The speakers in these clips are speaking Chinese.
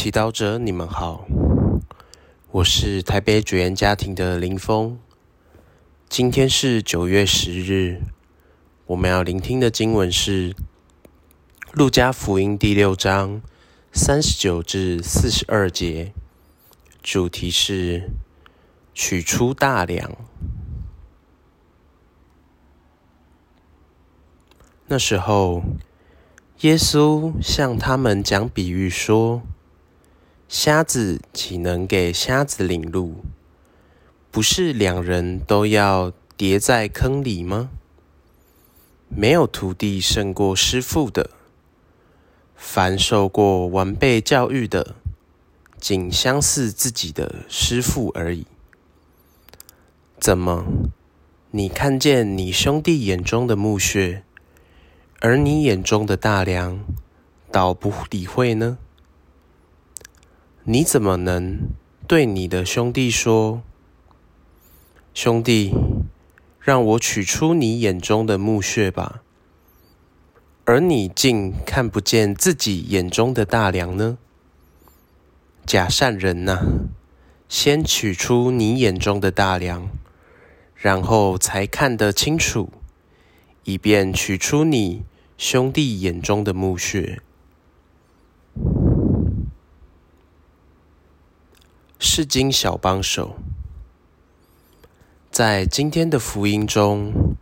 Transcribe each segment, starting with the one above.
祈祷者，你们好，我是台北主言家庭的林峰。今天是九月十日，我们要聆听的经文是《路加福音》第六章三十九至四十二节，主题是取出大梁。那时候，耶稣向他们讲比喻说。瞎子岂能给瞎子领路？不是两人都要跌在坑里吗？没有徒弟胜过师傅的。凡受过完备教育的，仅相似自己的师傅而已。怎么，你看见你兄弟眼中的墓穴，而你眼中的大梁，倒不理会呢？你怎么能对你的兄弟说：“兄弟，让我取出你眼中的木屑吧？”而你竟看不见自己眼中的大梁呢？假善人呐，先取出你眼中的大梁，然后才看得清楚，以便取出你兄弟眼中的木屑。是经小帮手，在今天的福音中，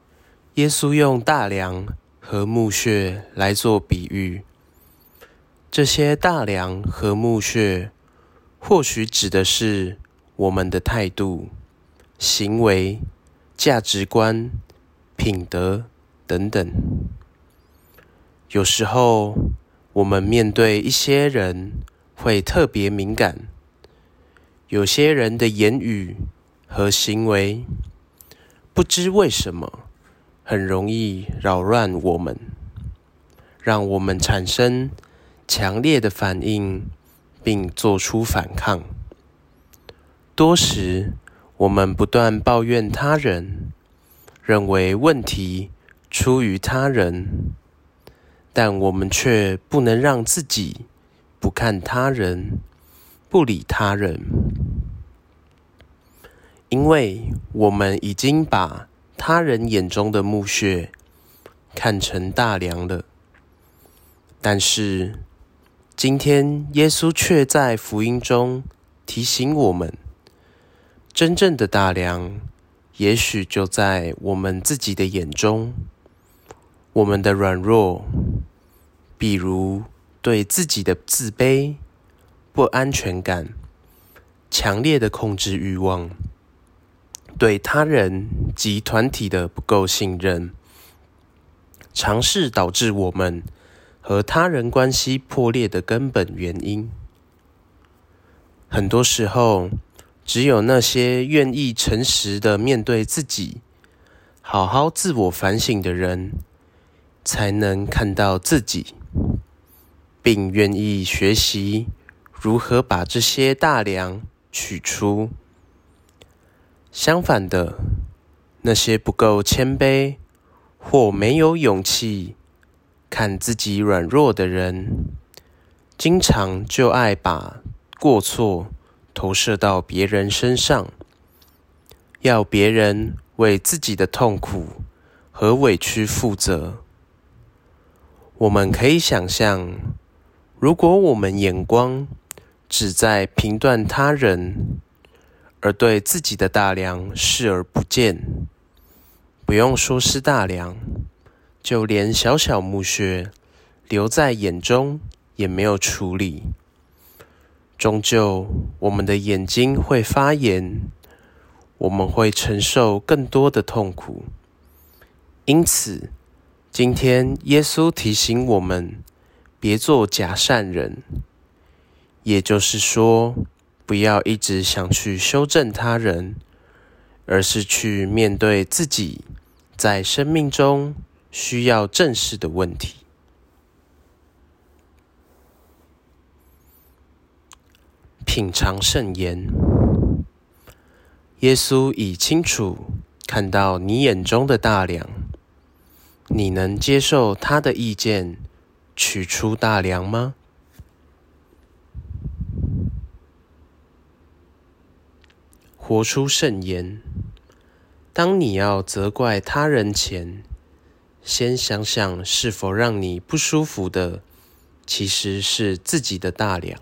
耶稣用大梁和木屑来做比喻。这些大梁和木屑，或许指的是我们的态度、行为、价值观、品德等等。有时候，我们面对一些人，会特别敏感。有些人的言语和行为，不知为什么很容易扰乱我们，让我们产生强烈的反应，并做出反抗。多时，我们不断抱怨他人，认为问题出于他人，但我们却不能让自己不看他人。不理他人，因为我们已经把他人眼中的墓穴看成大梁了。但是今天耶稣却在福音中提醒我们，真正的大梁也许就在我们自己的眼中，我们的软弱，比如对自己的自卑。不安全感、强烈的控制欲望、对他人及团体的不够信任，尝试导致我们和他人关系破裂的根本原因。很多时候，只有那些愿意诚实的面对自己、好好自我反省的人，才能看到自己，并愿意学习。如何把这些大梁取出？相反的，那些不够谦卑或没有勇气看自己软弱的人，经常就爱把过错投射到别人身上，要别人为自己的痛苦和委屈负责。我们可以想象，如果我们眼光，只在评断他人，而对自己的大梁视而不见。不用说是大梁，就连小小木屑留在眼中也没有处理，终究我们的眼睛会发炎，我们会承受更多的痛苦。因此，今天耶稣提醒我们，别做假善人。也就是说，不要一直想去修正他人，而是去面对自己在生命中需要正视的问题。品尝圣言，耶稣已清楚看到你眼中的大梁，你能接受他的意见，取出大梁吗？活出圣言。当你要责怪他人前，先想想是否让你不舒服的，其实是自己的大量。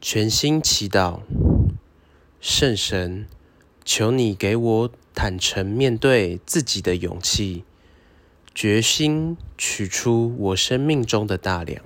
全心祈祷，圣神，求你给我坦诚面对自己的勇气，决心取出我生命中的大梁。